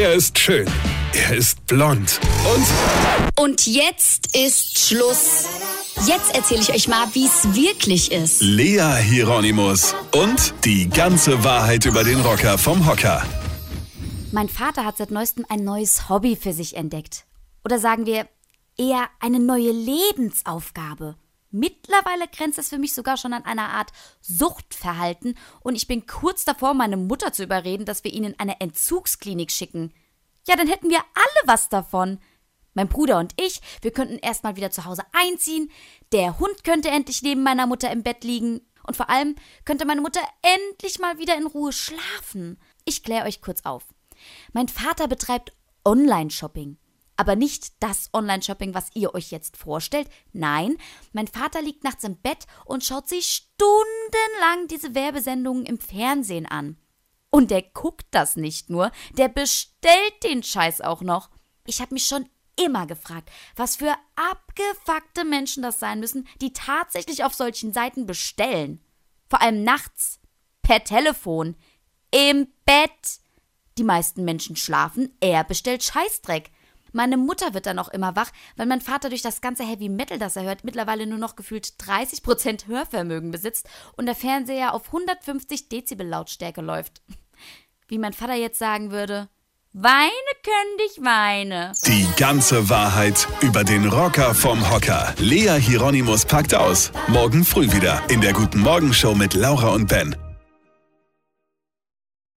Er ist schön. Er ist blond. Und Und jetzt ist Schluss. Jetzt erzähle ich euch mal, wie es wirklich ist. Lea Hieronymus. Und die ganze Wahrheit über den Rocker vom Hocker. Mein Vater hat seit neuestem ein neues Hobby für sich entdeckt. Oder sagen wir eher eine neue Lebensaufgabe. Mittlerweile grenzt es für mich sogar schon an einer Art Suchtverhalten und ich bin kurz davor, meine Mutter zu überreden, dass wir ihn in eine Entzugsklinik schicken. Ja, dann hätten wir alle was davon. Mein Bruder und ich, wir könnten erstmal wieder zu Hause einziehen, der Hund könnte endlich neben meiner Mutter im Bett liegen und vor allem könnte meine Mutter endlich mal wieder in Ruhe schlafen. Ich kläre euch kurz auf. Mein Vater betreibt Online-Shopping. Aber nicht das Online-Shopping, was ihr euch jetzt vorstellt. Nein, mein Vater liegt nachts im Bett und schaut sich stundenlang diese Werbesendungen im Fernsehen an. Und der guckt das nicht nur, der bestellt den Scheiß auch noch. Ich habe mich schon immer gefragt, was für abgefuckte Menschen das sein müssen, die tatsächlich auf solchen Seiten bestellen. Vor allem nachts, per Telefon, im Bett. Die meisten Menschen schlafen, er bestellt Scheißdreck. Meine Mutter wird dann auch immer wach, weil mein Vater durch das ganze Heavy Metal, das er hört, mittlerweile nur noch gefühlt 30% Hörvermögen besitzt und der Fernseher auf 150 Dezibel Lautstärke läuft. Wie mein Vater jetzt sagen würde, weine können dich weine. Die ganze Wahrheit über den Rocker vom Hocker. Lea Hieronymus packt aus. Morgen früh wieder in der Guten Morgen Show mit Laura und Ben.